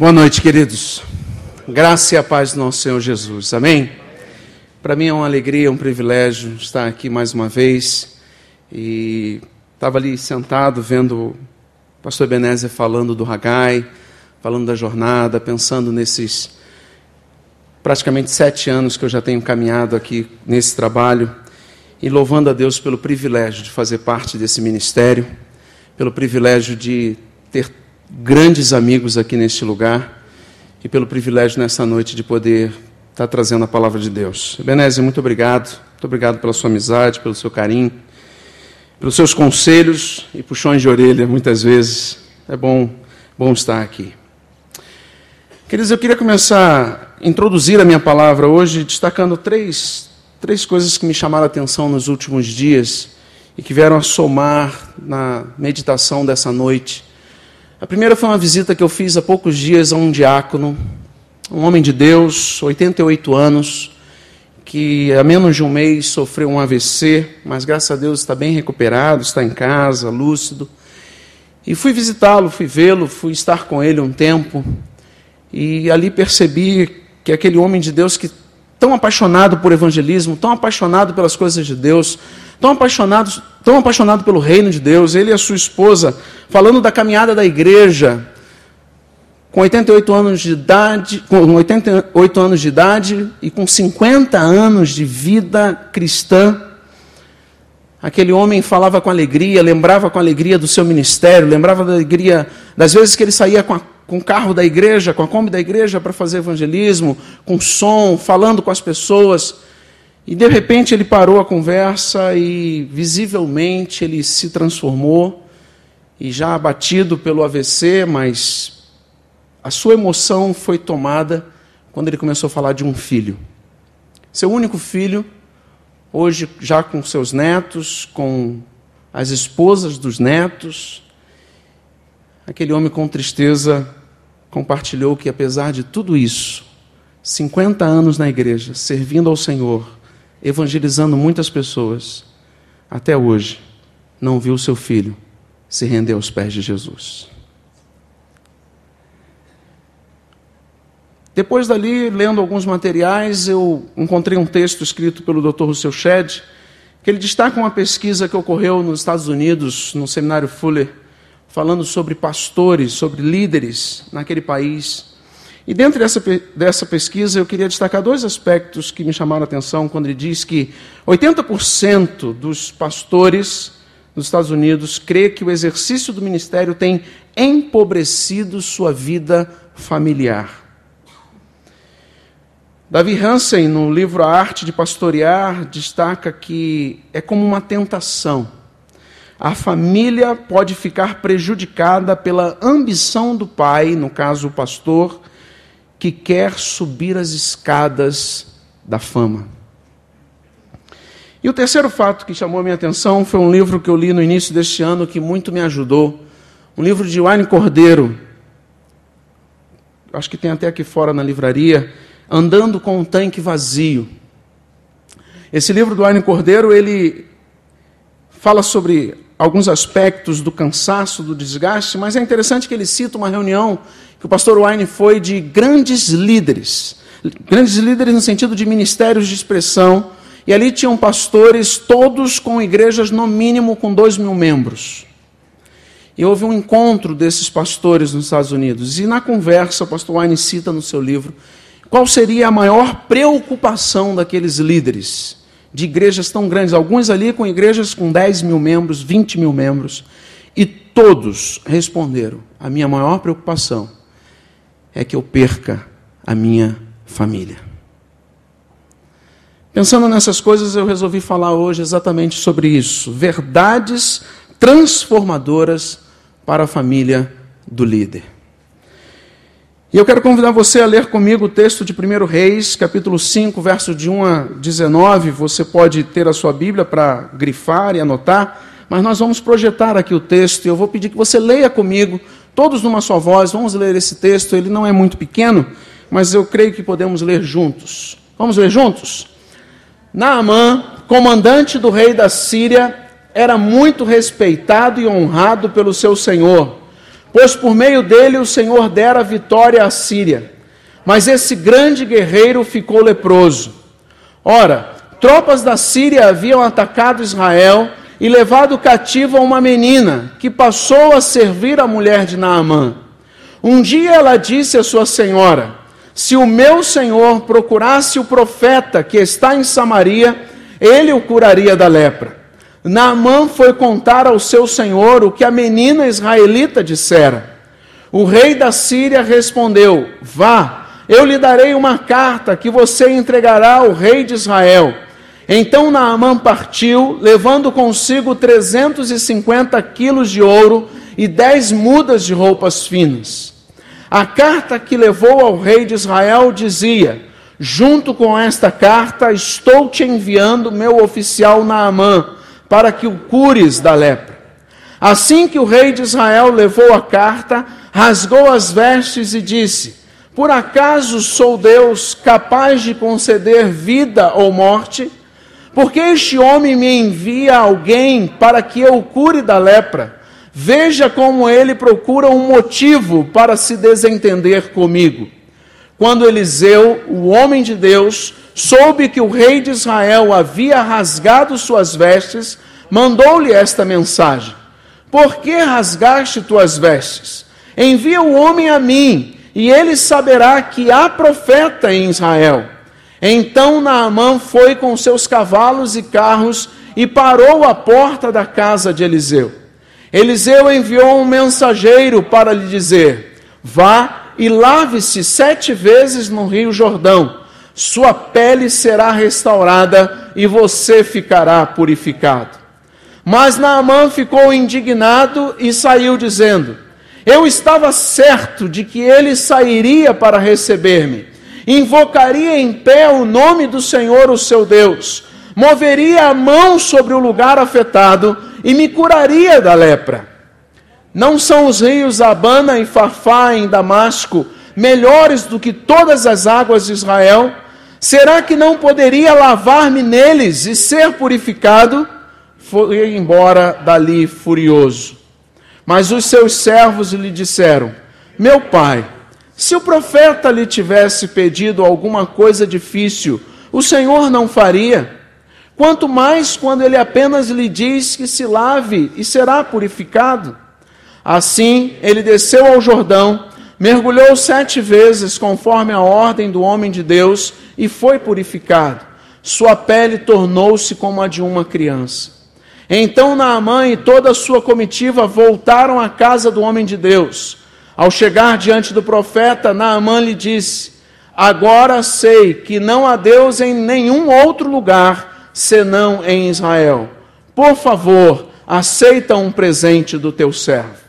Boa noite, queridos. Graça e a paz do nosso Senhor Jesus. Amém? Para mim é uma alegria, um privilégio estar aqui mais uma vez. E estava ali sentado vendo o pastor Ebenezer falando do Hagai, falando da jornada, pensando nesses praticamente sete anos que eu já tenho caminhado aqui nesse trabalho e louvando a Deus pelo privilégio de fazer parte desse ministério, pelo privilégio de ter grandes amigos aqui neste lugar e pelo privilégio nessa noite de poder estar trazendo a palavra de Deus. Ebenezer, muito obrigado. Muito obrigado pela sua amizade, pelo seu carinho, pelos seus conselhos e puxões de orelha, muitas vezes. É bom, bom estar aqui. Queridos, eu queria começar a introduzir a minha palavra hoje destacando três, três coisas que me chamaram a atenção nos últimos dias e que vieram a somar na meditação dessa noite a primeira foi uma visita que eu fiz há poucos dias a um diácono, um homem de Deus, 88 anos, que há menos de um mês sofreu um AVC, mas graças a Deus está bem recuperado, está em casa, lúcido. E fui visitá-lo, fui vê-lo, fui estar com ele um tempo, e ali percebi que aquele homem de Deus que tão apaixonado por evangelismo, tão apaixonado pelas coisas de Deus, tão apaixonado, tão apaixonado pelo reino de Deus, ele e a sua esposa, falando da caminhada da igreja, com 88 anos de idade, com 88 anos de idade e com 50 anos de vida cristã, aquele homem falava com alegria, lembrava com alegria do seu ministério, lembrava da alegria das vezes que ele saía com a com o carro da igreja, com a Kombi da igreja para fazer evangelismo, com som, falando com as pessoas. E de repente ele parou a conversa e visivelmente ele se transformou e já abatido pelo AVC, mas a sua emoção foi tomada quando ele começou a falar de um filho. Seu único filho, hoje já com seus netos, com as esposas dos netos, aquele homem com tristeza compartilhou que, apesar de tudo isso, 50 anos na igreja, servindo ao Senhor, evangelizando muitas pessoas, até hoje, não viu seu filho se render aos pés de Jesus. Depois dali, lendo alguns materiais, eu encontrei um texto escrito pelo Dr. Russell Shedd, que ele destaca uma pesquisa que ocorreu nos Estados Unidos, no seminário Fuller, falando sobre pastores, sobre líderes naquele país. E dentro dessa, dessa pesquisa eu queria destacar dois aspectos que me chamaram a atenção quando ele diz que 80% dos pastores nos Estados Unidos crê que o exercício do ministério tem empobrecido sua vida familiar. Davi Hansen, no livro A Arte de Pastorear, destaca que é como uma tentação a família pode ficar prejudicada pela ambição do pai, no caso o pastor, que quer subir as escadas da fama. E o terceiro fato que chamou a minha atenção foi um livro que eu li no início deste ano que muito me ajudou. Um livro de Wayne Cordeiro. Acho que tem até aqui fora na livraria. Andando com um tanque vazio. Esse livro do Wayne Cordeiro, ele fala sobre alguns aspectos do cansaço, do desgaste, mas é interessante que ele cita uma reunião que o pastor Wine foi de grandes líderes, grandes líderes no sentido de ministérios de expressão, e ali tinham pastores, todos com igrejas no mínimo com dois mil membros. E houve um encontro desses pastores nos Estados Unidos, e na conversa, o pastor Wine cita no seu livro qual seria a maior preocupação daqueles líderes de igrejas tão grandes, alguns ali com igrejas com 10 mil membros, 20 mil membros, e todos responderam: a minha maior preocupação é que eu perca a minha família. Pensando nessas coisas, eu resolvi falar hoje exatamente sobre isso. Verdades transformadoras para a família do líder. E eu quero convidar você a ler comigo o texto de 1 Reis, capítulo 5, verso de 1 a 19. Você pode ter a sua Bíblia para grifar e anotar, mas nós vamos projetar aqui o texto e eu vou pedir que você leia comigo, todos numa só voz. Vamos ler esse texto, ele não é muito pequeno, mas eu creio que podemos ler juntos. Vamos ler juntos? Naamã, comandante do rei da Síria, era muito respeitado e honrado pelo seu senhor pois por meio dele o Senhor dera vitória à Síria. Mas esse grande guerreiro ficou leproso. Ora, tropas da Síria haviam atacado Israel e levado cativa uma menina, que passou a servir a mulher de Naamã. Um dia ela disse à sua senhora: Se o meu senhor procurasse o profeta que está em Samaria, ele o curaria da lepra. Naamã foi contar ao seu senhor o que a menina israelita dissera. O rei da Síria respondeu: Vá, eu lhe darei uma carta que você entregará ao rei de Israel. Então Naamã partiu, levando consigo 350 quilos de ouro e dez mudas de roupas finas. A carta que levou ao rei de Israel dizia: Junto com esta carta, estou te enviando meu oficial Naamã, para que o cures da lepra. Assim que o rei de Israel levou a carta, rasgou as vestes e disse: Por acaso sou Deus capaz de conceder vida ou morte? Porque este homem me envia alguém para que eu cure da lepra. Veja como ele procura um motivo para se desentender comigo. Quando Eliseu, o homem de Deus, soube que o rei de Israel havia rasgado suas vestes, mandou-lhe esta mensagem: Por que rasgaste tuas vestes? Envia o homem a mim, e ele saberá que há profeta em Israel. Então Naamã foi com seus cavalos e carros e parou à porta da casa de Eliseu. Eliseu enviou um mensageiro para lhe dizer: Vá e lave-se sete vezes no rio Jordão, sua pele será restaurada e você ficará purificado. Mas Naamã ficou indignado e saiu dizendo: Eu estava certo de que ele sairia para receber-me invocaria em pé o nome do Senhor, o seu Deus, moveria a mão sobre o lugar afetado e me curaria da lepra. Não são os rios Abana e Fafá em Damasco melhores do que todas as águas de Israel? Será que não poderia lavar-me neles e ser purificado? Foi embora dali furioso. Mas os seus servos lhe disseram: Meu pai, se o profeta lhe tivesse pedido alguma coisa difícil, o Senhor não faria? Quanto mais quando ele apenas lhe diz que se lave e será purificado? Assim, ele desceu ao Jordão, mergulhou sete vezes, conforme a ordem do homem de Deus, e foi purificado. Sua pele tornou-se como a de uma criança. Então Naamã e toda a sua comitiva voltaram à casa do homem de Deus. Ao chegar diante do profeta, Naamã lhe disse: Agora sei que não há Deus em nenhum outro lugar senão em Israel. Por favor, aceita um presente do teu servo.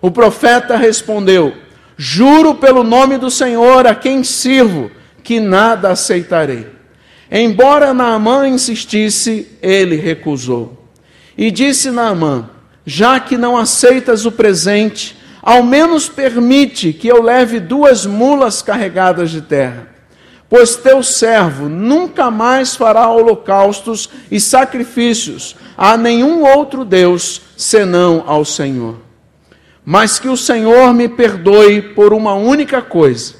O profeta respondeu: Juro pelo nome do Senhor a quem sirvo, que nada aceitarei. Embora Naamã insistisse, ele recusou. E disse Naamã: Já que não aceitas o presente, ao menos permite que eu leve duas mulas carregadas de terra. Pois teu servo nunca mais fará holocaustos e sacrifícios a nenhum outro Deus senão ao Senhor. Mas que o Senhor me perdoe por uma única coisa.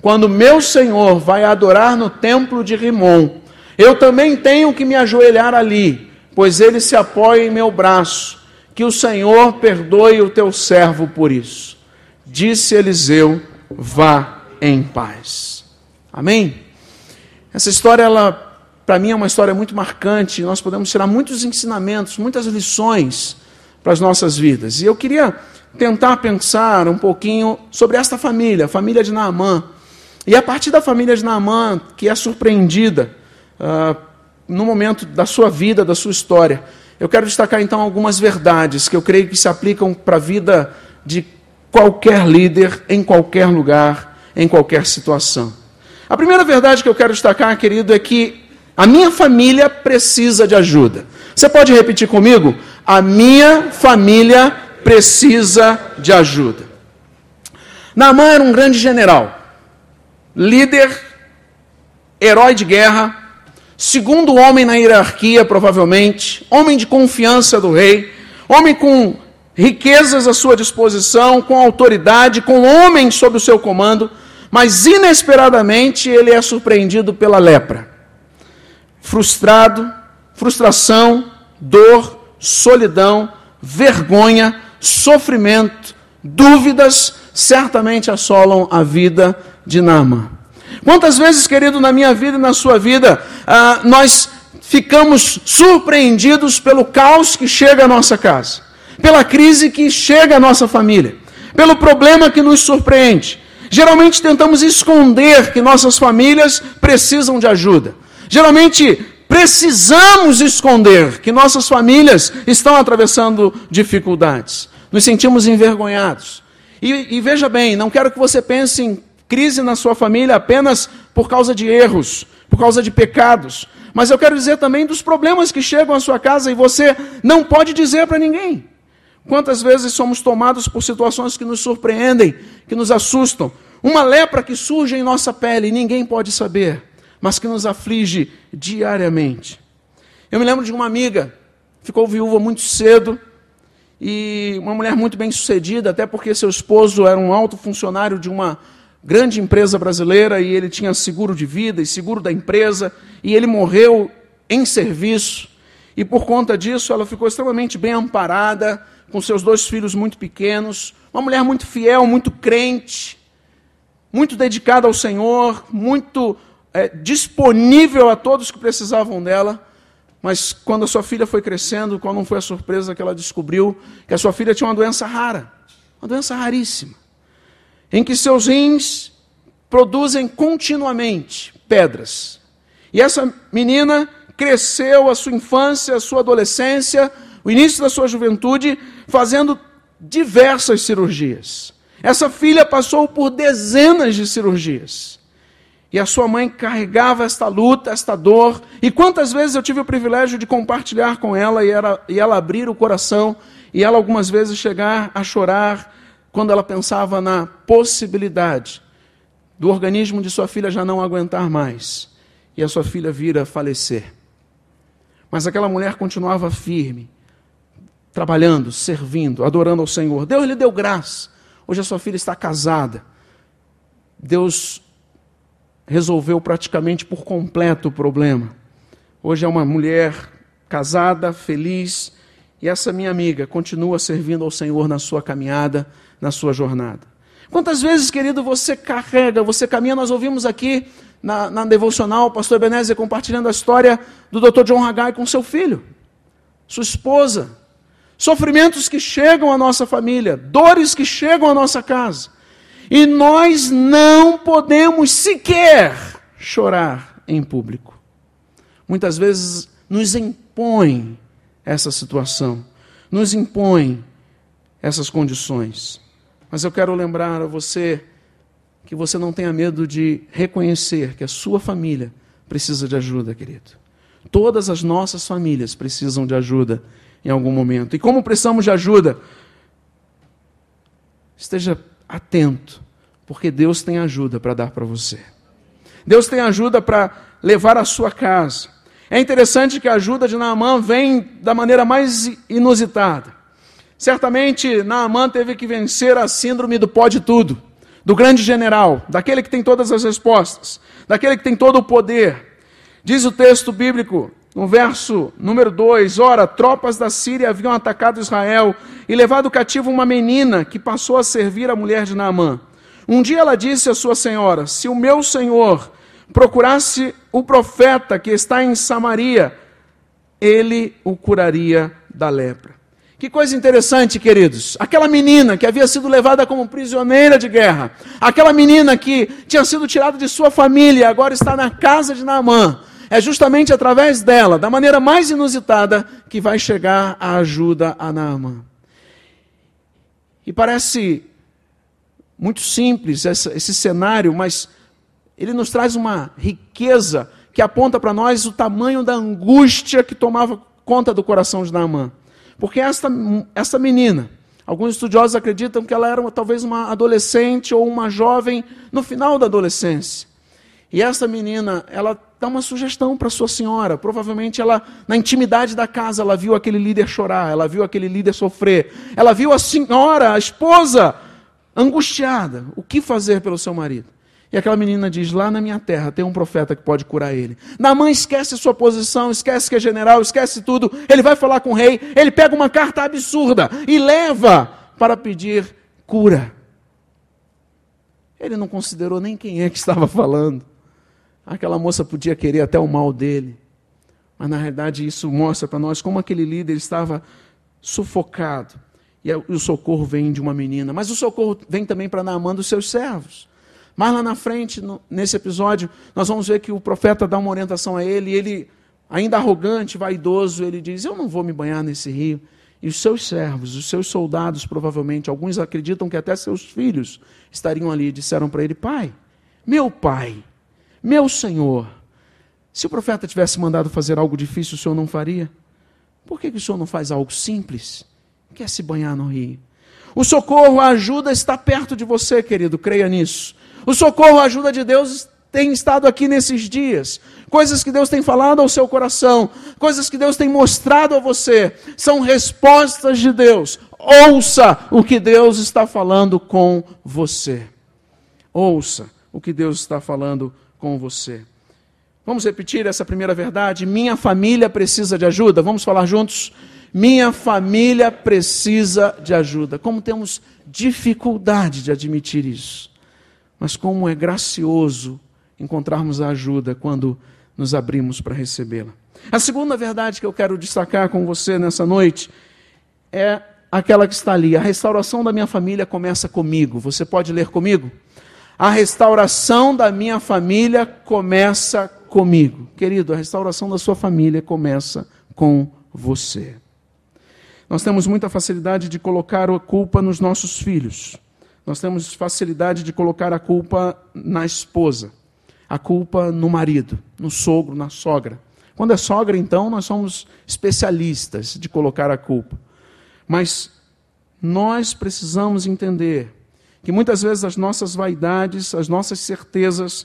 Quando meu Senhor vai adorar no templo de Rimon, eu também tenho que me ajoelhar ali, pois ele se apoia em meu braço que o Senhor perdoe o teu servo por isso. Disse Eliseu: vá em paz. Amém? Essa história, ela, para mim, é uma história muito marcante. Nós podemos tirar muitos ensinamentos, muitas lições para as nossas vidas. E eu queria tentar pensar um pouquinho sobre esta família, a família de Naamã. E a partir da família de Naamã, que é surpreendida uh, no momento da sua vida, da sua história, eu quero destacar então algumas verdades que eu creio que se aplicam para a vida de qualquer líder, em qualquer lugar, em qualquer situação. A primeira verdade que eu quero destacar, querido, é que a minha família precisa de ajuda. Você pode repetir comigo? A minha família precisa de ajuda. Naamã era um grande general, líder, herói de guerra, segundo homem na hierarquia, provavelmente, homem de confiança do rei, homem com riquezas à sua disposição, com autoridade, com homens sob o seu comando, mas inesperadamente ele é surpreendido pela lepra. Frustrado, frustração, dor, solidão, vergonha, sofrimento, dúvidas certamente assolam a vida de Nama. Quantas vezes, querido, na minha vida e na sua vida, ah, nós ficamos surpreendidos pelo caos que chega à nossa casa, pela crise que chega à nossa família, pelo problema que nos surpreende. Geralmente tentamos esconder que nossas famílias precisam de ajuda. Geralmente precisamos esconder que nossas famílias estão atravessando dificuldades. Nos sentimos envergonhados. E, e, veja bem, não quero que você pense em crise na sua família apenas por causa de erros, por causa de pecados. Mas eu quero dizer também dos problemas que chegam à sua casa e você não pode dizer para ninguém. Quantas vezes somos tomados por situações que nos surpreendem, que nos assustam? Uma lepra que surge em nossa pele e ninguém pode saber mas que nos aflige diariamente. Eu me lembro de uma amiga, ficou viúva muito cedo, e uma mulher muito bem sucedida, até porque seu esposo era um alto funcionário de uma grande empresa brasileira e ele tinha seguro de vida e seguro da empresa, e ele morreu em serviço. E por conta disso, ela ficou extremamente bem amparada, com seus dois filhos muito pequenos, uma mulher muito fiel, muito crente, muito dedicada ao Senhor, muito é, disponível a todos que precisavam dela, mas quando a sua filha foi crescendo, qual não foi a surpresa que ela descobriu? Que a sua filha tinha uma doença rara, uma doença raríssima, em que seus rins produzem continuamente pedras. E essa menina cresceu a sua infância, a sua adolescência, o início da sua juventude, fazendo diversas cirurgias. Essa filha passou por dezenas de cirurgias. E a sua mãe carregava esta luta, esta dor. E quantas vezes eu tive o privilégio de compartilhar com ela e, era, e ela abrir o coração e ela algumas vezes chegar a chorar quando ela pensava na possibilidade do organismo de sua filha já não aguentar mais e a sua filha vir a falecer. Mas aquela mulher continuava firme, trabalhando, servindo, adorando ao Senhor. Deus lhe deu graça. Hoje a sua filha está casada. Deus resolveu praticamente por completo o problema. Hoje é uma mulher casada, feliz, e essa minha amiga continua servindo ao Senhor na sua caminhada, na sua jornada. Quantas vezes, querido, você carrega, você caminha, nós ouvimos aqui na, na devocional, o pastor Ebenezer compartilhando a história do Dr. John Haggai com seu filho, sua esposa. Sofrimentos que chegam à nossa família, dores que chegam à nossa casa. E nós não podemos sequer chorar em público. Muitas vezes nos impõe essa situação, nos impõe essas condições. Mas eu quero lembrar a você que você não tenha medo de reconhecer que a sua família precisa de ajuda, querido. Todas as nossas famílias precisam de ajuda em algum momento. E como precisamos de ajuda? Esteja atento, porque Deus tem ajuda para dar para você. Deus tem ajuda para levar a sua casa. É interessante que a ajuda de Naamã vem da maneira mais inusitada. Certamente Naamã teve que vencer a síndrome do pode tudo, do grande general, daquele que tem todas as respostas, daquele que tem todo o poder. Diz o texto bíblico, no verso número 2: Ora, tropas da Síria haviam atacado Israel e levado cativo uma menina que passou a servir a mulher de Naamã. Um dia ela disse à sua senhora: Se o meu senhor procurasse o profeta que está em Samaria, ele o curaria da lepra. Que coisa interessante, queridos. Aquela menina que havia sido levada como prisioneira de guerra, aquela menina que tinha sido tirada de sua família e agora está na casa de Naamã, é justamente através dela, da maneira mais inusitada, que vai chegar a ajuda a Naamã. E parece muito simples esse cenário, mas ele nos traz uma riqueza que aponta para nós o tamanho da angústia que tomava conta do coração de Naamã. Porque esta, esta menina, alguns estudiosos acreditam que ela era uma, talvez uma adolescente ou uma jovem no final da adolescência. E essa menina, ela dá uma sugestão para sua senhora. Provavelmente ela, na intimidade da casa, ela viu aquele líder chorar, ela viu aquele líder sofrer. Ela viu a senhora, a esposa, angustiada. O que fazer pelo seu marido? E aquela menina diz: Lá na minha terra tem um profeta que pode curar ele. Namã esquece sua posição, esquece que é general, esquece tudo. Ele vai falar com o rei, ele pega uma carta absurda e leva para pedir cura. Ele não considerou nem quem é que estava falando. Aquela moça podia querer até o mal dele. Mas na realidade isso mostra para nós como aquele líder estava sufocado. E o socorro vem de uma menina. Mas o socorro vem também para Naamã dos seus servos. Mais lá na frente, no, nesse episódio, nós vamos ver que o profeta dá uma orientação a ele, e ele, ainda arrogante, vaidoso, ele diz: Eu não vou me banhar nesse rio. E os seus servos, os seus soldados, provavelmente, alguns acreditam que até seus filhos estariam ali, disseram para ele: Pai, meu pai, meu senhor, se o profeta tivesse mandado fazer algo difícil, o senhor não faria? Por que, que o senhor não faz algo simples? Quer se banhar no rio? O socorro, a ajuda está perto de você, querido, creia nisso. O socorro, a ajuda de Deus tem estado aqui nesses dias. Coisas que Deus tem falado ao seu coração, coisas que Deus tem mostrado a você, são respostas de Deus. Ouça o que Deus está falando com você. Ouça o que Deus está falando com você. Vamos repetir essa primeira verdade? Minha família precisa de ajuda. Vamos falar juntos? Minha família precisa de ajuda. Como temos dificuldade de admitir isso. Mas como é gracioso encontrarmos a ajuda quando nos abrimos para recebê-la. A segunda verdade que eu quero destacar com você nessa noite é aquela que está ali. A restauração da minha família começa comigo. Você pode ler comigo? A restauração da minha família começa comigo. Querido, a restauração da sua família começa com você. Nós temos muita facilidade de colocar a culpa nos nossos filhos. Nós temos facilidade de colocar a culpa na esposa, a culpa no marido, no sogro, na sogra. Quando é sogra, então, nós somos especialistas de colocar a culpa. Mas nós precisamos entender que muitas vezes as nossas vaidades, as nossas certezas,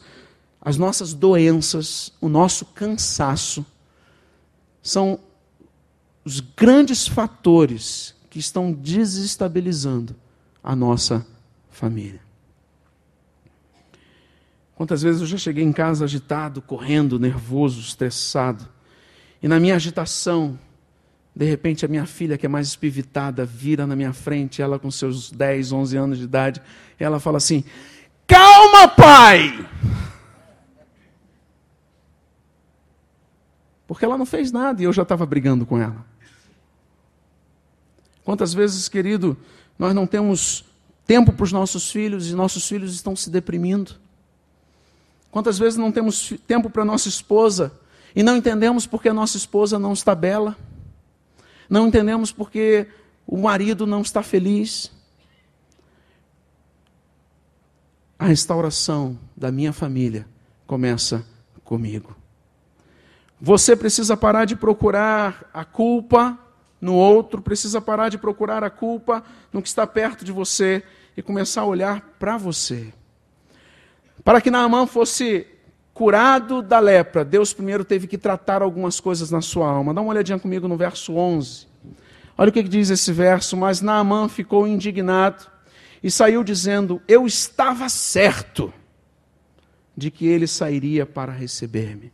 as nossas doenças, o nosso cansaço, são os grandes fatores que estão desestabilizando a nossa família. Quantas vezes eu já cheguei em casa agitado, correndo, nervoso, estressado, e na minha agitação, de repente a minha filha, que é mais espivitada, vira na minha frente, ela com seus 10, 11 anos de idade, ela fala assim: Calma, pai! Porque ela não fez nada e eu já estava brigando com ela. Quantas vezes, querido, nós não temos tempo para os nossos filhos e nossos filhos estão se deprimindo. Quantas vezes não temos tempo para nossa esposa e não entendemos porque a nossa esposa não está bela? Não entendemos porque o marido não está feliz? A restauração da minha família começa comigo. Você precisa parar de procurar a culpa no outro, precisa parar de procurar a culpa no que está perto de você e começar a olhar para você. Para que Naamã fosse curado da lepra, Deus primeiro teve que tratar algumas coisas na sua alma. Dá uma olhadinha comigo no verso 11. Olha o que diz esse verso. Mas Naamã ficou indignado e saiu dizendo: Eu estava certo de que ele sairia para receber-me.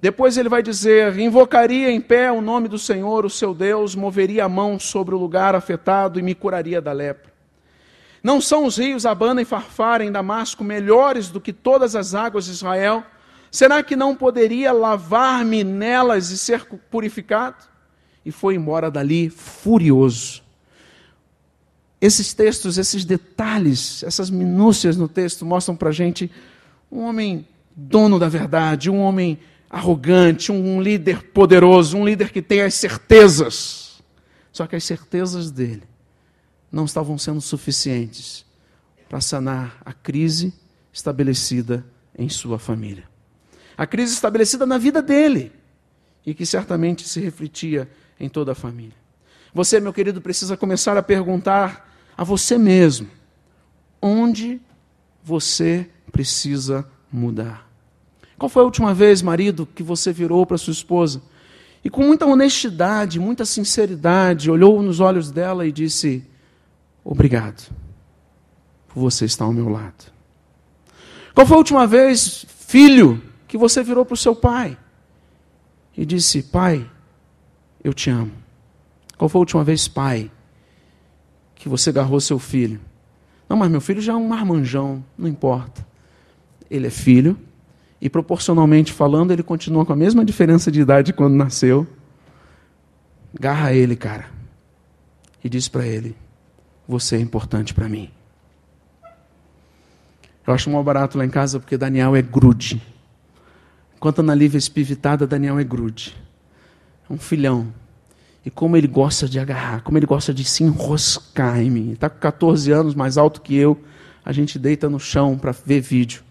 Depois ele vai dizer: Invocaria em pé o nome do Senhor, o seu Deus, moveria a mão sobre o lugar afetado e me curaria da lepra. Não são os rios Abana e Farfara em Damasco melhores do que todas as águas de Israel? Será que não poderia lavar-me nelas e ser purificado? E foi embora dali furioso. Esses textos, esses detalhes, essas minúcias no texto mostram para a gente um homem dono da verdade, um homem arrogante, um líder poderoso, um líder que tem as certezas. Só que as certezas dele não estavam sendo suficientes para sanar a crise estabelecida em sua família. A crise estabelecida na vida dele e que certamente se refletia em toda a família. Você, meu querido, precisa começar a perguntar a você mesmo: onde você precisa mudar? Qual foi a última vez, marido, que você virou para sua esposa e com muita honestidade, muita sinceridade, olhou nos olhos dela e disse: Obrigado por você estar ao meu lado? Qual foi a última vez, filho, que você virou para o seu pai e disse: Pai, eu te amo? Qual foi a última vez, pai, que você agarrou seu filho? Não, mas meu filho já é um marmanjão, não importa. Ele é filho, e proporcionalmente falando, ele continua com a mesma diferença de idade quando nasceu. Garra ele, cara, e diz para ele: Você é importante para mim. Eu acho mal barato lá em casa porque Daniel é grude. Enquanto Ana Lívia é espivitada, Daniel é grude. É um filhão. E como ele gosta de agarrar, como ele gosta de se enroscar em mim. Está com 14 anos, mais alto que eu. A gente deita no chão para ver vídeo.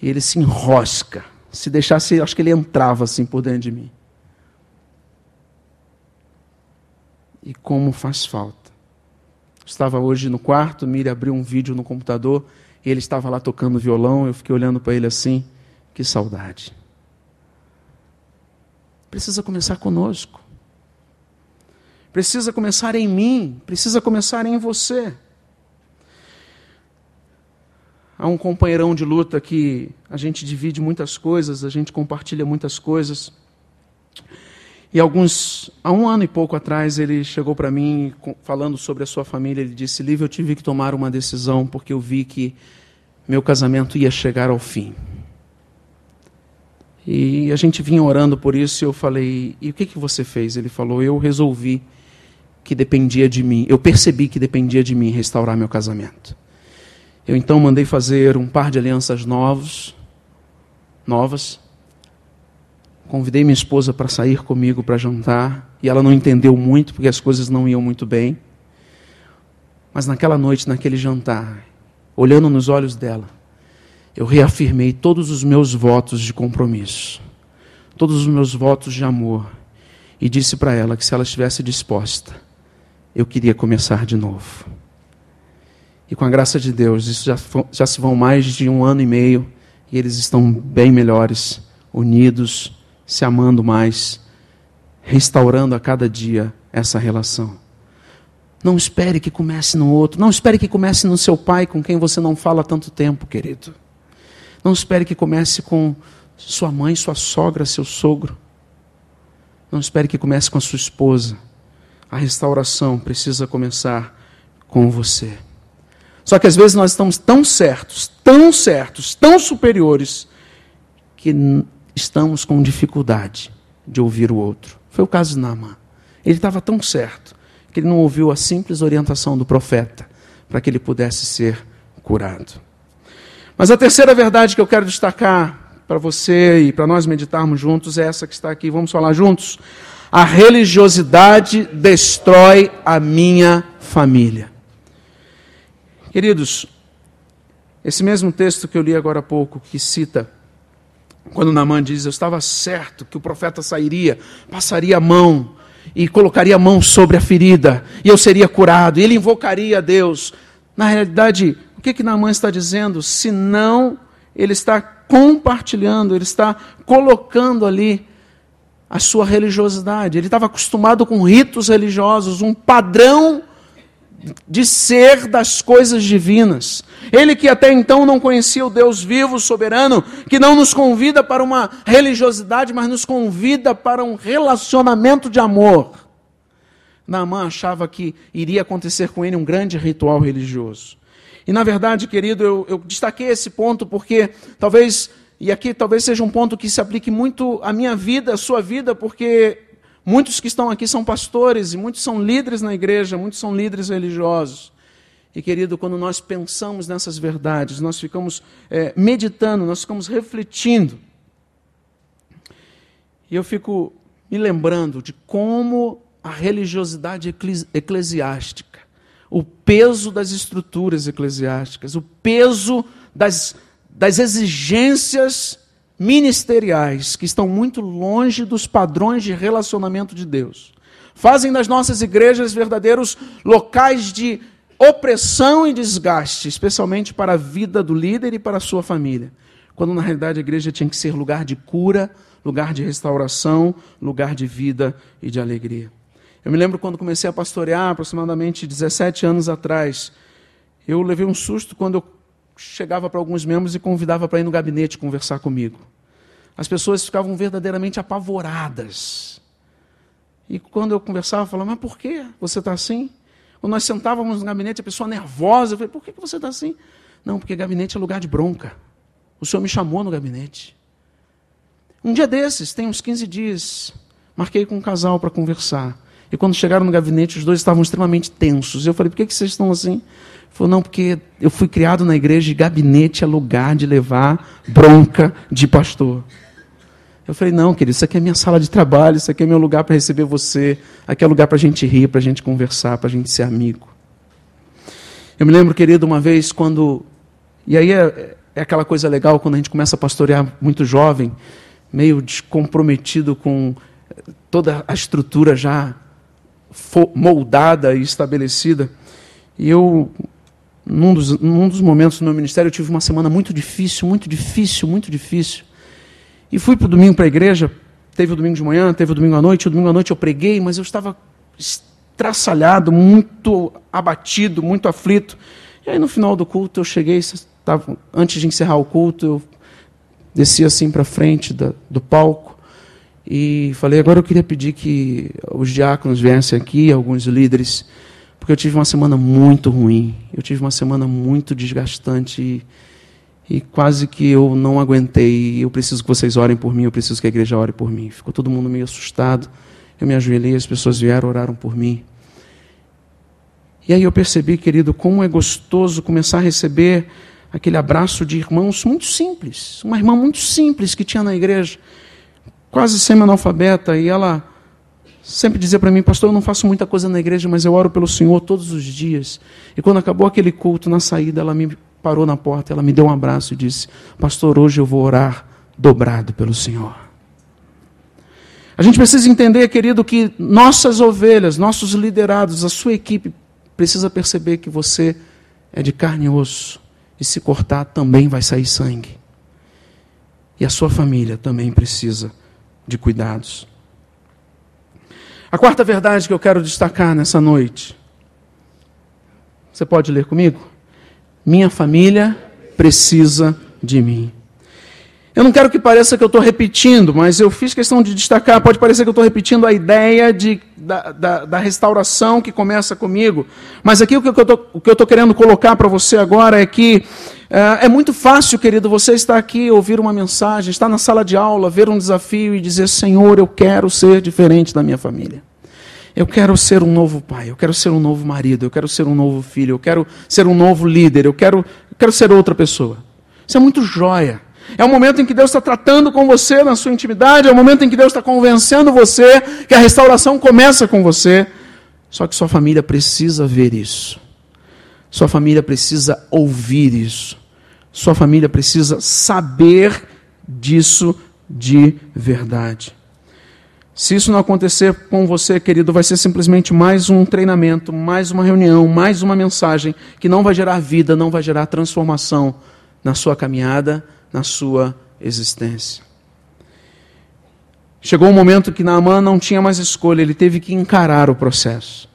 E ele se enrosca. Se deixasse, acho que ele entrava assim por dentro de mim. E como faz falta. Estava hoje no quarto, Miriam abriu um vídeo no computador e ele estava lá tocando violão. Eu fiquei olhando para ele assim, que saudade. Precisa começar conosco. Precisa começar em mim, precisa começar em você. Há um companheirão de luta que a gente divide muitas coisas, a gente compartilha muitas coisas. E alguns, há um ano e pouco atrás, ele chegou para mim falando sobre a sua família. Ele disse: Lívia, eu tive que tomar uma decisão porque eu vi que meu casamento ia chegar ao fim. E a gente vinha orando por isso e eu falei: E o que, que você fez? Ele falou: Eu resolvi que dependia de mim, eu percebi que dependia de mim restaurar meu casamento. Eu então mandei fazer um par de alianças novos, novas. Convidei minha esposa para sair comigo para jantar, e ela não entendeu muito porque as coisas não iam muito bem. Mas naquela noite, naquele jantar, olhando nos olhos dela, eu reafirmei todos os meus votos de compromisso, todos os meus votos de amor, e disse para ela que se ela estivesse disposta, eu queria começar de novo. E com a graça de Deus, isso já, já se vão mais de um ano e meio e eles estão bem melhores, unidos, se amando mais, restaurando a cada dia essa relação. Não espere que comece no outro, não espere que comece no seu pai com quem você não fala há tanto tempo, querido. Não espere que comece com sua mãe, sua sogra, seu sogro. Não espere que comece com a sua esposa. A restauração precisa começar com você. Só que às vezes nós estamos tão certos, tão certos, tão superiores, que estamos com dificuldade de ouvir o outro. Foi o caso de Naamã. Ele estava tão certo que ele não ouviu a simples orientação do profeta para que ele pudesse ser curado. Mas a terceira verdade que eu quero destacar para você e para nós meditarmos juntos é essa que está aqui. Vamos falar juntos? A religiosidade destrói a minha família. Queridos, esse mesmo texto que eu li agora há pouco, que cita, quando Naamã diz: Eu estava certo que o profeta sairia, passaria a mão e colocaria a mão sobre a ferida, e eu seria curado, e ele invocaria a Deus. Na realidade, o que, que Naamã está dizendo? Se não, ele está compartilhando, ele está colocando ali a sua religiosidade. Ele estava acostumado com ritos religiosos, um padrão de ser das coisas divinas. Ele que até então não conhecia o Deus vivo, soberano, que não nos convida para uma religiosidade, mas nos convida para um relacionamento de amor. Naamã achava que iria acontecer com ele um grande ritual religioso. E na verdade, querido, eu, eu destaquei esse ponto porque talvez, e aqui talvez seja um ponto que se aplique muito à minha vida, à sua vida, porque Muitos que estão aqui são pastores e muitos são líderes na igreja, muitos são líderes religiosos. E querido, quando nós pensamos nessas verdades, nós ficamos é, meditando, nós ficamos refletindo. E eu fico me lembrando de como a religiosidade eclesiástica, o peso das estruturas eclesiásticas, o peso das, das exigências ministeriais que estão muito longe dos padrões de relacionamento de Deus. Fazem das nossas igrejas verdadeiros locais de opressão e desgaste, especialmente para a vida do líder e para a sua família. quando na realidade a igreja tinha que ser lugar de cura, lugar de restauração, lugar de vida e de alegria. Eu me lembro quando comecei a pastorear, aproximadamente 17 anos atrás, eu levei um susto quando eu chegava para alguns membros e convidava para ir no gabinete conversar comigo. As pessoas ficavam verdadeiramente apavoradas. E quando eu conversava, falava, mas por que você está assim? Quando nós sentávamos no gabinete, a pessoa nervosa, eu falei, por que você está assim? Não, porque gabinete é lugar de bronca. O senhor me chamou no gabinete. Um dia desses, tem uns 15 dias, marquei com um casal para conversar. E quando chegaram no gabinete, os dois estavam extremamente tensos. Eu falei, por que, que vocês estão assim? Ele falou, não, porque eu fui criado na igreja e gabinete é lugar de levar bronca de pastor. Eu falei, não, querido, isso aqui é minha sala de trabalho, isso aqui é meu lugar para receber você, aqui é lugar para a gente rir, para a gente conversar, para a gente ser amigo. Eu me lembro, querido, uma vez quando. E aí é, é aquela coisa legal quando a gente começa a pastorear muito jovem, meio descomprometido com toda a estrutura já moldada e estabelecida. E eu, num dos, num dos momentos do meu ministério, eu tive uma semana muito difícil, muito difícil, muito difícil. E fui para o domingo para a igreja, teve o domingo de manhã, teve o domingo à noite, o domingo à noite eu preguei, mas eu estava estraçalhado, muito abatido, muito aflito. E aí no final do culto eu cheguei, estava, antes de encerrar o culto, eu desci assim para frente da, do palco e falei, agora eu queria pedir que os diáconos viessem aqui, alguns líderes, porque eu tive uma semana muito ruim, eu tive uma semana muito desgastante e e quase que eu não aguentei. Eu preciso que vocês orem por mim, eu preciso que a igreja ore por mim. Ficou todo mundo meio assustado. Eu me ajoelhei, as pessoas vieram, oraram por mim. E aí eu percebi, querido, como é gostoso começar a receber aquele abraço de irmãos muito simples. Uma irmã muito simples que tinha na igreja, quase semi-analfabeta, e ela sempre dizia para mim, pastor, eu não faço muita coisa na igreja, mas eu oro pelo Senhor todos os dias. E quando acabou aquele culto, na saída, ela me parou na porta, ela me deu um abraço e disse: Pastor, hoje eu vou orar dobrado pelo Senhor. A gente precisa entender, querido, que nossas ovelhas, nossos liderados, a sua equipe, precisa perceber que você é de carne e osso. E se cortar, também vai sair sangue. E a sua família também precisa de cuidados. A quarta verdade que eu quero destacar nessa noite. Você pode ler comigo? Minha família precisa de mim. Eu não quero que pareça que eu estou repetindo, mas eu fiz questão de destacar. Pode parecer que eu estou repetindo a ideia de, da, da, da, restauração que começa comigo. Mas aqui o que eu estou querendo colocar para você agora é que é, é muito fácil, querido, você estar aqui, ouvir uma mensagem, estar na sala de aula, ver um desafio e dizer: Senhor, eu quero ser diferente da minha família. Eu quero ser um novo pai, eu quero ser um novo marido, eu quero ser um novo filho, eu quero ser um novo líder, eu quero, eu quero ser outra pessoa. Isso é muito joia. É o momento em que Deus está tratando com você na sua intimidade, é o momento em que Deus está convencendo você que a restauração começa com você. Só que sua família precisa ver isso. Sua família precisa ouvir isso. Sua família precisa saber disso de verdade. Se isso não acontecer com você, querido, vai ser simplesmente mais um treinamento, mais uma reunião, mais uma mensagem que não vai gerar vida, não vai gerar transformação na sua caminhada, na sua existência. Chegou um momento que Naaman não tinha mais escolha, ele teve que encarar o processo.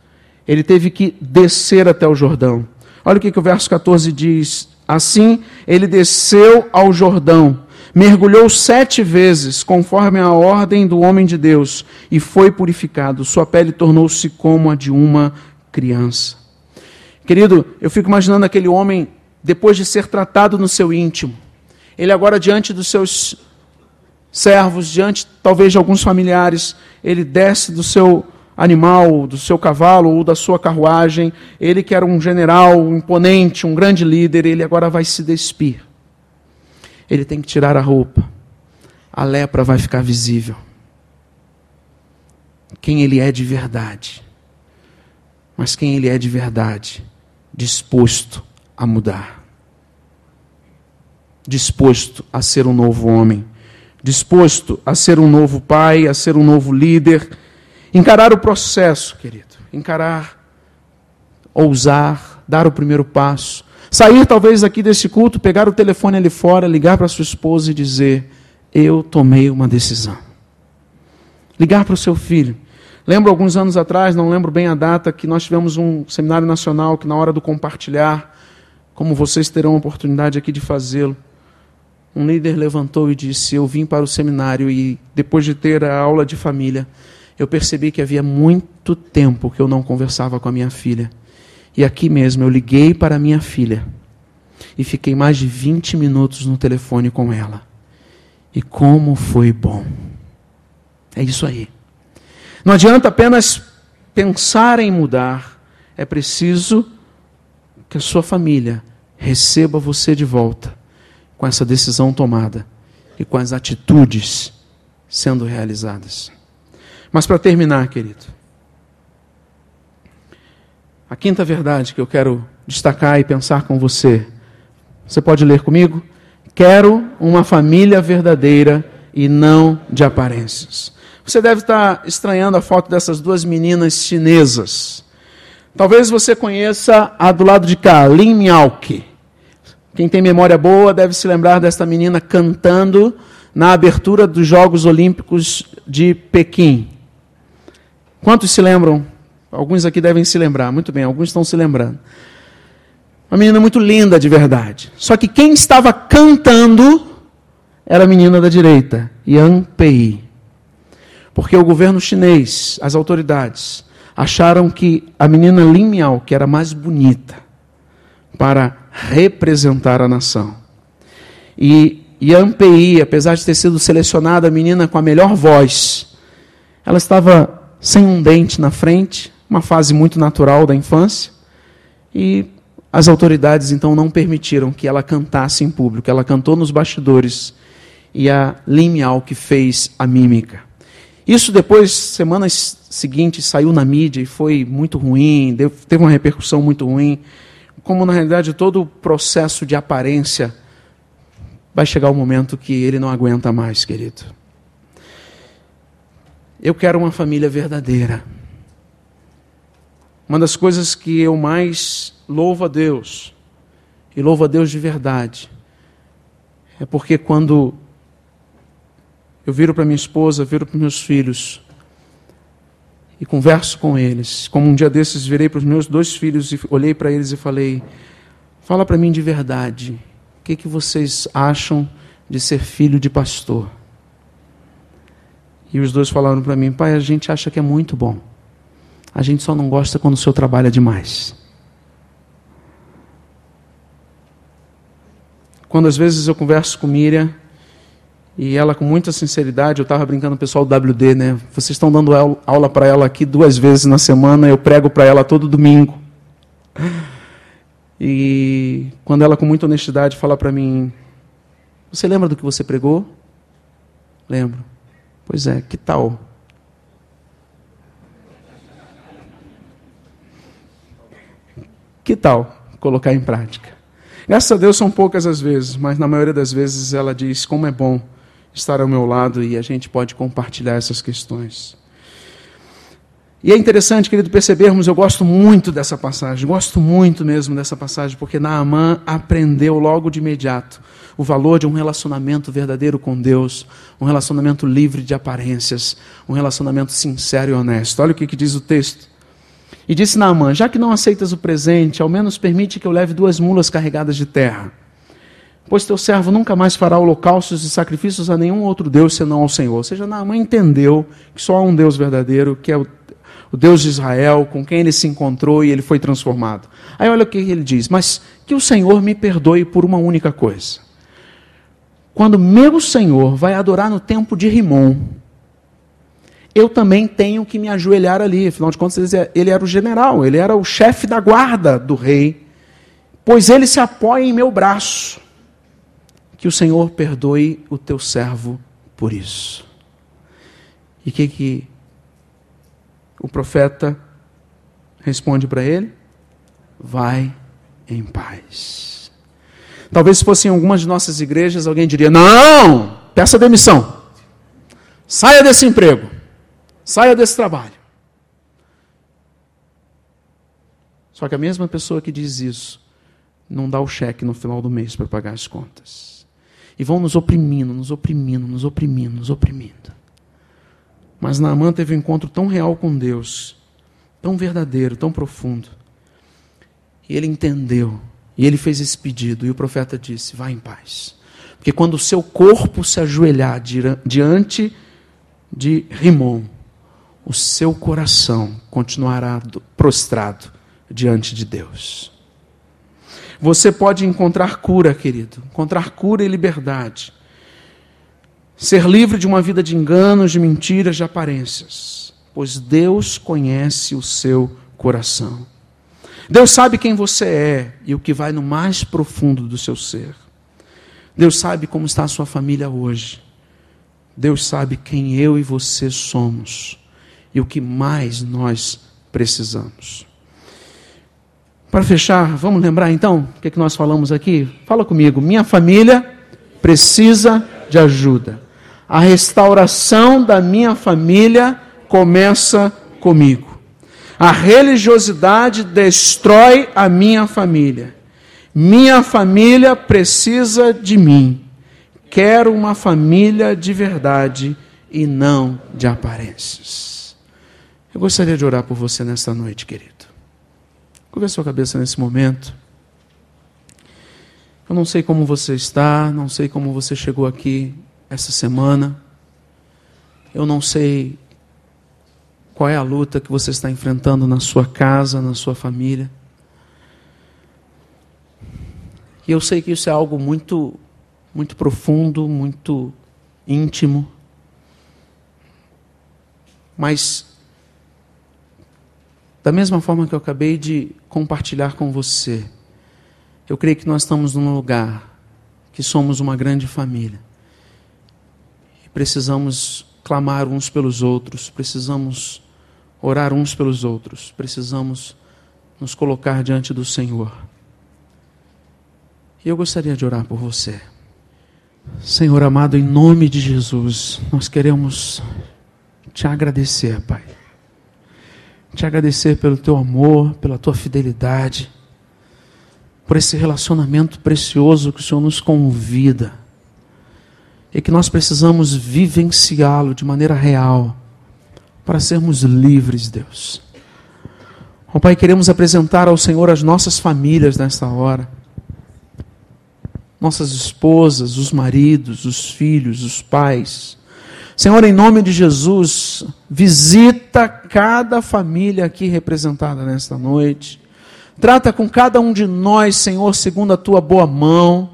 Ele teve que descer até o Jordão. Olha o que, que o verso 14 diz. Assim, ele desceu ao Jordão mergulhou sete vezes, conforme a ordem do homem de Deus, e foi purificado. Sua pele tornou-se como a de uma criança. Querido, eu fico imaginando aquele homem, depois de ser tratado no seu íntimo, ele agora diante dos seus servos, diante talvez de alguns familiares, ele desce do seu animal, do seu cavalo ou da sua carruagem, ele que era um general imponente, um grande líder, ele agora vai se despir ele tem que tirar a roupa. A lepra vai ficar visível. Quem ele é de verdade. Mas quem ele é de verdade, disposto a mudar. Disposto a ser um novo homem. Disposto a ser um novo pai, a ser um novo líder. Encarar o processo, querido. Encarar, ousar, dar o primeiro passo Sair talvez aqui desse culto, pegar o telefone ali fora, ligar para sua esposa e dizer: Eu tomei uma decisão. Ligar para o seu filho. Lembro alguns anos atrás, não lembro bem a data, que nós tivemos um seminário nacional que, na hora do compartilhar, como vocês terão a oportunidade aqui de fazê-lo, um líder levantou e disse: Eu vim para o seminário e, depois de ter a aula de família, eu percebi que havia muito tempo que eu não conversava com a minha filha. E aqui mesmo eu liguei para a minha filha e fiquei mais de 20 minutos no telefone com ela. E como foi bom. É isso aí. Não adianta apenas pensar em mudar, é preciso que a sua família receba você de volta com essa decisão tomada e com as atitudes sendo realizadas. Mas para terminar, querido, a quinta verdade que eu quero destacar e pensar com você. Você pode ler comigo? Quero uma família verdadeira e não de aparências. Você deve estar estranhando a foto dessas duas meninas chinesas. Talvez você conheça a do lado de cá, Lin Miaoki. Quem tem memória boa deve se lembrar desta menina cantando na abertura dos Jogos Olímpicos de Pequim. Quantos se lembram? Alguns aqui devem se lembrar, muito bem, alguns estão se lembrando. Uma menina muito linda de verdade. Só que quem estava cantando era a menina da direita, Yang Pei. Porque o governo chinês, as autoridades, acharam que a menina Lin Miao, que era mais bonita para representar a nação. E Yan Pei, apesar de ter sido selecionada a menina com a melhor voz, ela estava sem um dente na frente, uma fase muito natural da infância, e as autoridades então não permitiram que ela cantasse em público. Ela cantou nos bastidores e a Lin Miao que fez a mímica. Isso depois, semanas seguintes, saiu na mídia e foi muito ruim, teve uma repercussão muito ruim. Como na realidade todo o processo de aparência vai chegar o um momento que ele não aguenta mais, querido. Eu quero uma família verdadeira. Uma das coisas que eu mais louvo a Deus, e louvo a Deus de verdade, é porque quando eu viro para minha esposa, viro para meus filhos e converso com eles, como um dia desses virei para os meus dois filhos e olhei para eles e falei: Fala para mim de verdade, o que, que vocês acham de ser filho de pastor? E os dois falaram para mim: pai, a gente acha que é muito bom. A gente só não gosta quando o senhor trabalha demais. Quando às vezes eu converso com Miriam e ela com muita sinceridade, eu estava brincando com o pessoal do WD, né? Vocês estão dando aula para ela aqui duas vezes na semana, eu prego para ela todo domingo. E quando ela com muita honestidade fala para mim: Você lembra do que você pregou? Lembro. Pois é, que tal? Que tal colocar em prática? Graças a Deus são poucas as vezes, mas na maioria das vezes ela diz como é bom estar ao meu lado e a gente pode compartilhar essas questões. E é interessante, querido, percebermos, eu gosto muito dessa passagem, gosto muito mesmo dessa passagem, porque Naamã aprendeu logo de imediato o valor de um relacionamento verdadeiro com Deus, um relacionamento livre de aparências, um relacionamento sincero e honesto. Olha o que, que diz o texto. E disse Naamã: Já que não aceitas o presente, ao menos permite que eu leve duas mulas carregadas de terra. Pois teu servo nunca mais fará holocaustos e sacrifícios a nenhum outro Deus senão ao Senhor. Ou seja, Naamã entendeu que só há um Deus verdadeiro, que é o o Deus de Israel, com quem ele se encontrou e ele foi transformado. Aí olha o que ele diz: Mas que o Senhor me perdoe por uma única coisa. Quando meu Senhor vai adorar no templo de Rimon, eu também tenho que me ajoelhar ali. Afinal de contas, ele era o general, ele era o chefe da guarda do rei, pois ele se apoia em meu braço. Que o Senhor perdoe o teu servo por isso. E o que, que o profeta responde para ele: Vai em paz. Talvez se fosse em algumas de nossas igrejas, alguém diria: Não, peça demissão. Saia desse emprego. Saia desse trabalho. Só que a mesma pessoa que diz isso não dá o cheque no final do mês para pagar as contas. E vão nos oprimindo, nos oprimindo, nos oprimindo, nos oprimindo. Mas Naamã teve um encontro tão real com Deus, tão verdadeiro, tão profundo. E ele entendeu, e ele fez esse pedido, e o profeta disse: Vá em paz. Porque quando o seu corpo se ajoelhar diante de Rimon, o seu coração continuará prostrado diante de Deus. Você pode encontrar cura, querido, encontrar cura e liberdade. Ser livre de uma vida de enganos, de mentiras, de aparências, pois Deus conhece o seu coração. Deus sabe quem você é e o que vai no mais profundo do seu ser. Deus sabe como está a sua família hoje. Deus sabe quem eu e você somos e o que mais nós precisamos. Para fechar, vamos lembrar então o que, é que nós falamos aqui? Fala comigo. Minha família precisa de ajuda. A restauração da minha família começa comigo. A religiosidade destrói a minha família. Minha família precisa de mim. Quero uma família de verdade e não de aparências. Eu gostaria de orar por você nesta noite, querido. Curva sua cabeça nesse momento. Eu não sei como você está, não sei como você chegou aqui essa semana. Eu não sei qual é a luta que você está enfrentando na sua casa, na sua família. E eu sei que isso é algo muito muito profundo, muito íntimo. Mas da mesma forma que eu acabei de compartilhar com você, eu creio que nós estamos num lugar que somos uma grande família. E precisamos clamar uns pelos outros, precisamos orar uns pelos outros, precisamos nos colocar diante do Senhor. E eu gostaria de orar por você. Senhor amado, em nome de Jesus, nós queremos te agradecer, Pai te agradecer pelo teu amor, pela tua fidelidade, por esse relacionamento precioso que o Senhor nos convida e que nós precisamos vivenciá-lo de maneira real para sermos livres, Deus. Ó oh, Pai, queremos apresentar ao Senhor as nossas famílias nesta hora. Nossas esposas, os maridos, os filhos, os pais Senhor, em nome de Jesus, visita cada família aqui representada nesta noite. Trata com cada um de nós, Senhor, segundo a tua boa mão.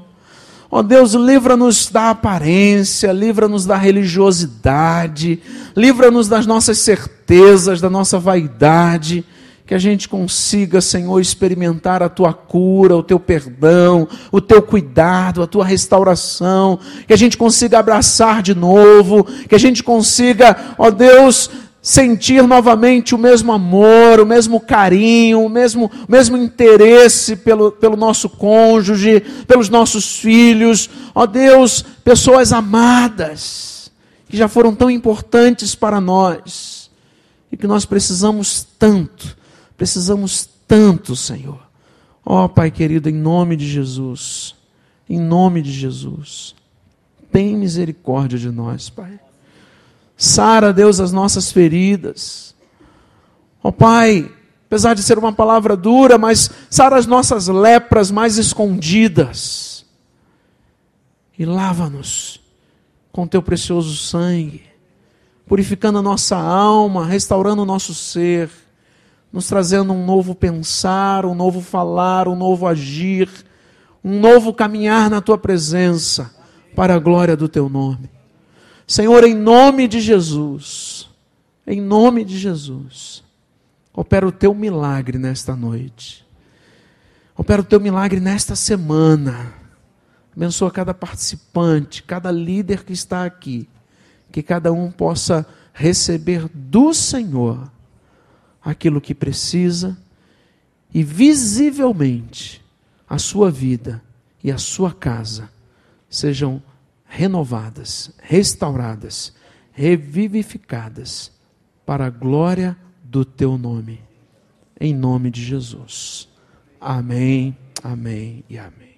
Ó oh Deus, livra-nos da aparência, livra-nos da religiosidade, livra-nos das nossas certezas, da nossa vaidade. Que a gente consiga, Senhor, experimentar a tua cura, o teu perdão, o teu cuidado, a tua restauração, que a gente consiga abraçar de novo, que a gente consiga, ó Deus, sentir novamente o mesmo amor, o mesmo carinho, o mesmo, o mesmo interesse pelo, pelo nosso cônjuge, pelos nossos filhos, ó Deus, pessoas amadas, que já foram tão importantes para nós e que nós precisamos tanto Precisamos tanto, Senhor. Ó Pai querido, em nome de Jesus, em nome de Jesus, tem misericórdia de nós, Pai. Sara, Deus, as nossas feridas. Ó oh, Pai, apesar de ser uma palavra dura, mas sara as nossas lepras mais escondidas. E lava-nos com teu precioso sangue, purificando a nossa alma, restaurando o nosso ser nos trazendo um novo pensar, um novo falar, um novo agir, um novo caminhar na tua presença, para a glória do teu nome. Senhor, em nome de Jesus, em nome de Jesus, opera o teu milagre nesta noite, opera o teu milagre nesta semana. Abençoa cada participante, cada líder que está aqui, que cada um possa receber do Senhor aquilo que precisa e visivelmente a sua vida e a sua casa sejam renovadas, restauradas, revivificadas para a glória do teu nome. Em nome de Jesus. Amém. Amém e amém.